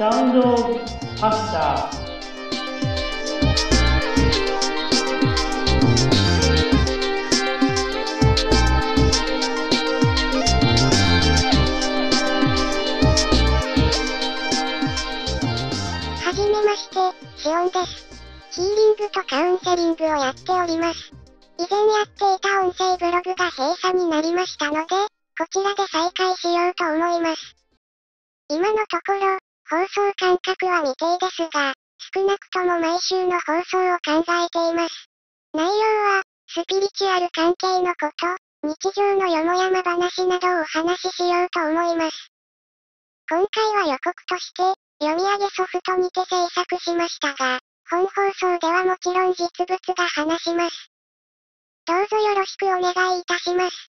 サウンドパスタはじめまして、シオンです。ヒーリングとカウンセリングをやっております。以前やっていた音声ブログが閉鎖になりましたので、こちらで再開しようと思います。今のところ、放送間隔は未定ですが、少なくとも毎週の放送を考えています。内容は、スピリチュアル関係のこと、日常のよもやま話などをお話ししようと思います。今回は予告として、読み上げソフトにて制作しましたが、本放送ではもちろん実物が話します。どうぞよろしくお願いいたします。